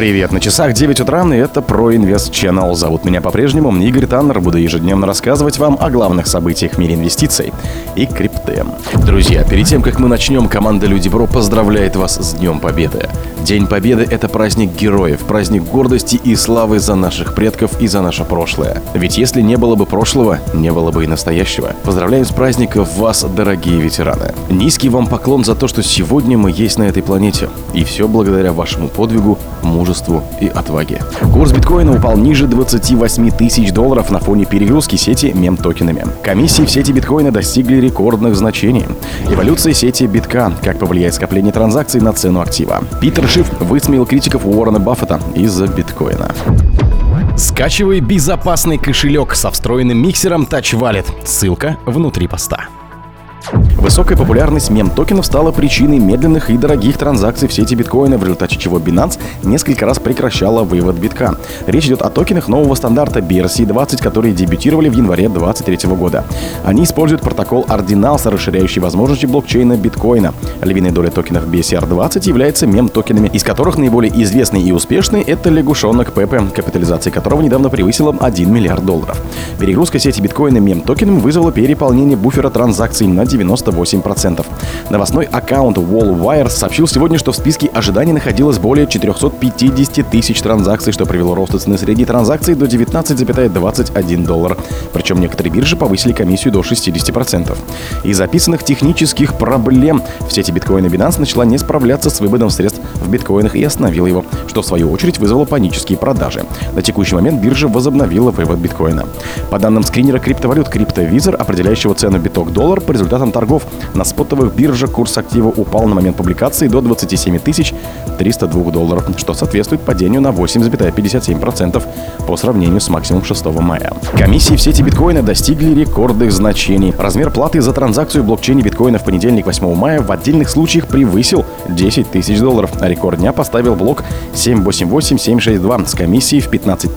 Привет, на часах 9 утра, и это про Инвест Channel. Зовут меня по-прежнему Игорь Таннер. Буду ежедневно рассказывать вам о главных событиях в мире инвестиций и крипты. Друзья, перед тем, как мы начнем, команда Люди Бро поздравляет вас с Днем Победы. День Победы – это праздник героев, праздник гордости и славы за наших предков и за наше прошлое. Ведь если не было бы прошлого, не было бы и настоящего. Поздравляем с праздником вас, дорогие ветераны. Низкий вам поклон за то, что сегодня мы есть на этой планете. И все благодаря вашему подвигу, мужеству и отваге. Курс биткоина упал ниже 28 тысяч долларов на фоне перегрузки сети мем-токенами. Комиссии в сети биткоина достигли рекордных значений. Эволюция сети битка. Как повлияет скопление транзакций на цену актива. Питер Шиф высмеял критиков Уоррена Баффета из-за биткоина. Скачивай безопасный кошелек со встроенным миксером Touch Wallet. Ссылка внутри поста. Высокая популярность мем-токенов стала причиной медленных и дорогих транзакций в сети биткоина, в результате чего Binance несколько раз прекращала вывод битка. Речь идет о токенах нового стандарта BRC-20, которые дебютировали в январе 2023 года. Они используют протокол Ordinals, расширяющий возможности блокчейна биткоина. Львиная доля токенов BCR-20 является мем-токенами, из которых наиболее известный и успешный — это лягушонок Пепе, капитализация которого недавно превысила 1 миллиард долларов. Перегрузка сети биткоина мем-токенами вызвала переполнение буфера транзакций на 98%. Новостной аккаунт WallWire сообщил сегодня, что в списке ожиданий находилось более 450 тысяч транзакций, что привело рост цены средней транзакции до 19,21 доллар. Причем некоторые биржи повысили комиссию до 60%. Из записанных технических проблем в сети биткоина Binance начала не справляться с выводом средств в биткоинах и остановила его, что в свою очередь вызвало панические продажи. На текущий момент биржа возобновила вывод биткоина. По данным скринера криптовалют CryptoVisor, определяющего цену биток доллар по результатам результатам торгов на спотовых биржах курс актива упал на момент публикации до 27 302 долларов, что соответствует падению на 8,57% по сравнению с максимумом 6 мая. Комиссии в сети биткоина достигли рекордных значений. Размер платы за транзакцию в блокчейне биткоина в понедельник 8 мая в отдельных случаях превысил 10 тысяч долларов, рекорд дня поставил блок 788762 с комиссией в 15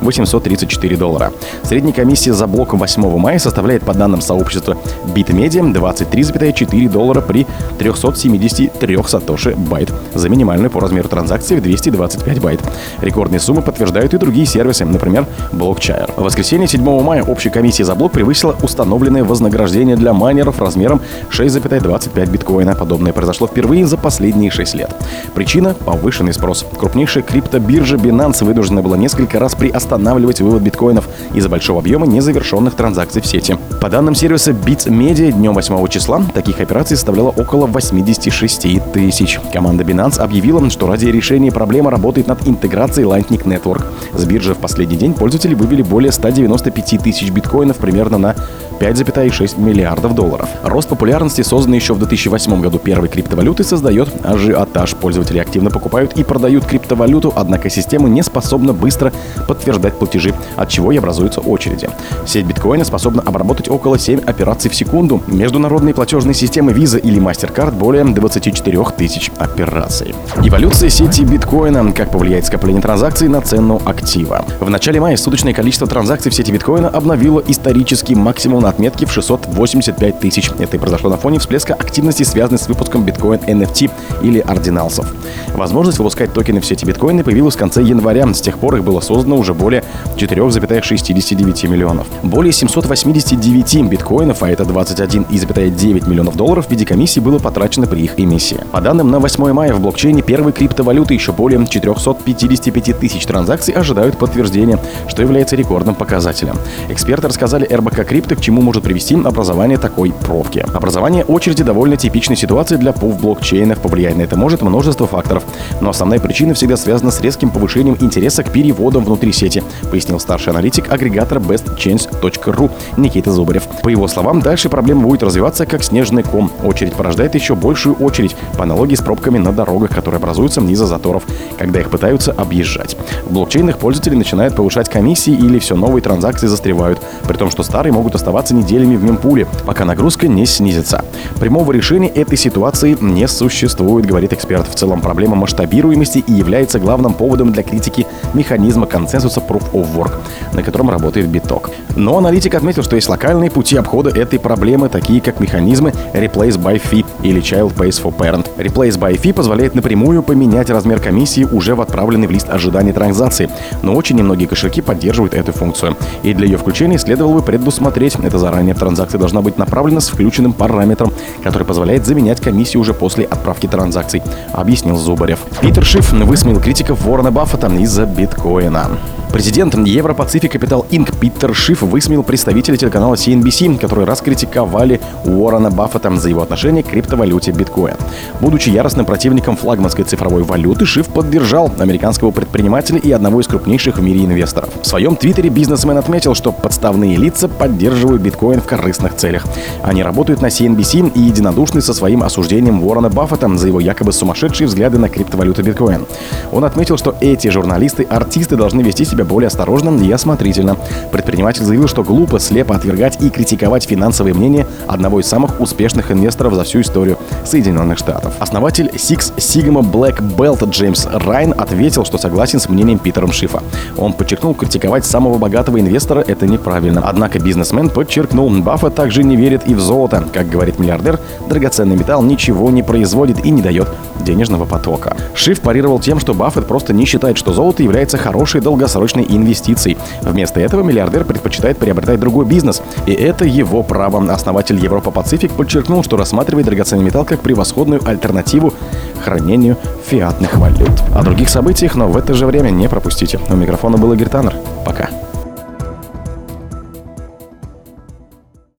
834 доллара. Средняя комиссия за блок 8 мая составляет, по данным сообщества BitMedia, 23,4 доллара при 373 сатоши байт за минимальную по размеру транзакции в 225 байт. Рекордные суммы подтверждают и другие сервисы, например, BlockChair. В воскресенье 7 мая общая комиссия за блок превысила установленное вознаграждение для майнеров размером 6,25 биткоина. Подобное произошло впервые за последние 6 лет. Причина – повышенный спрос. Крупнейшая криптобиржа Binance вынуждена была несколько раз приостанавливать вывод биткоинов из-за большого объема незавершенных транзакций в сети. По данным сервиса BitMedia, днем 8 числа таких операций составляло около 86 тысяч. Команда Binance объявила, что ради решения проблемы работает над интеграцией Lightning Network. С биржи в последний день пользователи вывели более 195 тысяч биткоинов примерно на 5,6 миллиардов долларов. Рост популярности, созданный еще в 2008 году первой криптовалюты, создает ажиотаж. Пользователи активно покупают и продают криптовалюту, однако система не способна быстро подтверждать платежи, от чего и образуются очереди. Сеть биткоина способна обработать около 7 операций в секунду. Международные платежные системы Visa или MasterCard более 24 тысяч операций. Эволюция сети биткоина. Как повлияет скопление транзакций на цену актива. В начале мая суточное количество транзакций в сети биткоина обновило исторический максимум на отметки в 685 тысяч. Это и произошло на фоне всплеска активности, связанной с выпуском биткоин NFT или ординалсов. Возможность выпускать токены в сети биткоина появилась в конце января. С тех пор их было создано уже более 4,69 миллионов. Более 789 биткоинов, а это 21,9 миллионов долларов в виде комиссии было потрачено при их эмиссии. По данным на 8 мая в блокчейне первой криптовалюты еще более 455 тысяч транзакций ожидают подтверждения, что является рекордным показателем. Эксперты рассказали РБК Крипто, к чему чему может привести образование такой пробки. Образование очереди довольно типичной ситуации для пуф блокчейнов. Повлиять на это может множество факторов. Но основная причина всегда связана с резким повышением интереса к переводам внутри сети, пояснил старший аналитик агрегатора bestchange.ru Никита Зубарев. По его словам, дальше проблема будет развиваться как снежный ком. Очередь порождает еще большую очередь, по аналогии с пробками на дорогах, которые образуются из-за заторов, когда их пытаются объезжать. В блокчейнах пользователи начинают повышать комиссии или все новые транзакции застревают, при том, что старые могут оставаться неделями в мемпуле, пока нагрузка не снизится. Прямого решения этой ситуации не существует, говорит эксперт. В целом проблема масштабируемости и является главным поводом для критики механизма консенсуса Proof of Work, на котором работает биток. Но аналитик отметил, что есть локальные пути обхода этой проблемы, такие как механизмы Replace by Fee или Child Pays for Parent. Replace by Fee позволяет напрямую поменять размер комиссии уже в отправленный в лист ожидания транзакции, но очень немногие кошельки поддерживают эту функцию. И для ее включения следовало бы предусмотреть это заранее. Транзакция должна быть направлена с включенным параметром, который позволяет заменять комиссию уже после отправки транзакций, объяснил Зубарев. Питер Шиф высмеял критиков Ворона Баффета из-за биткоина. Президент Европацифик Капитал Инк Питер Шиф высмеял представителей телеканала CNBC, которые раскритиковали Уоррена Баффета за его отношение к криптовалюте биткоин. Будучи яростным противником флагманской цифровой валюты, Шиф поддержал американского предпринимателя и одного из крупнейших в мире инвесторов. В своем твиттере бизнесмен отметил, что подставные лица поддерживают биткоин в корыстных целях. Они работают на CNBC и единодушны со своим осуждением Уоррена Баффета за его якобы сумасшедшие взгляды на криптовалюту биткоин. Он отметил, что эти журналисты-артисты должны вести себя себя более осторожно и осмотрительно. Предприниматель заявил, что глупо слепо отвергать и критиковать финансовые мнения одного из самых успешных инвесторов за всю историю Соединенных Штатов. Основатель Six Sigma Black Belt Джеймс Райн ответил, что согласен с мнением Питером Шифа. Он подчеркнул, критиковать самого богатого инвестора – это неправильно. Однако бизнесмен подчеркнул, Баффет также не верит и в золото. Как говорит миллиардер, драгоценный металл ничего не производит и не дает денежного потока. Шиф парировал тем, что Баффет просто не считает, что золото является хорошей долгосрочной инвестицией. Вместо этого миллиардер предпочитает приобретать другой бизнес, и это его право. Основатель Европа Пацифик подчеркнул, что рассматривает драгоценный металл как превосходную альтернативу хранению фиатных валют. О других событиях, но в это же время не пропустите. У микрофона был Игорь Таннер. Пока.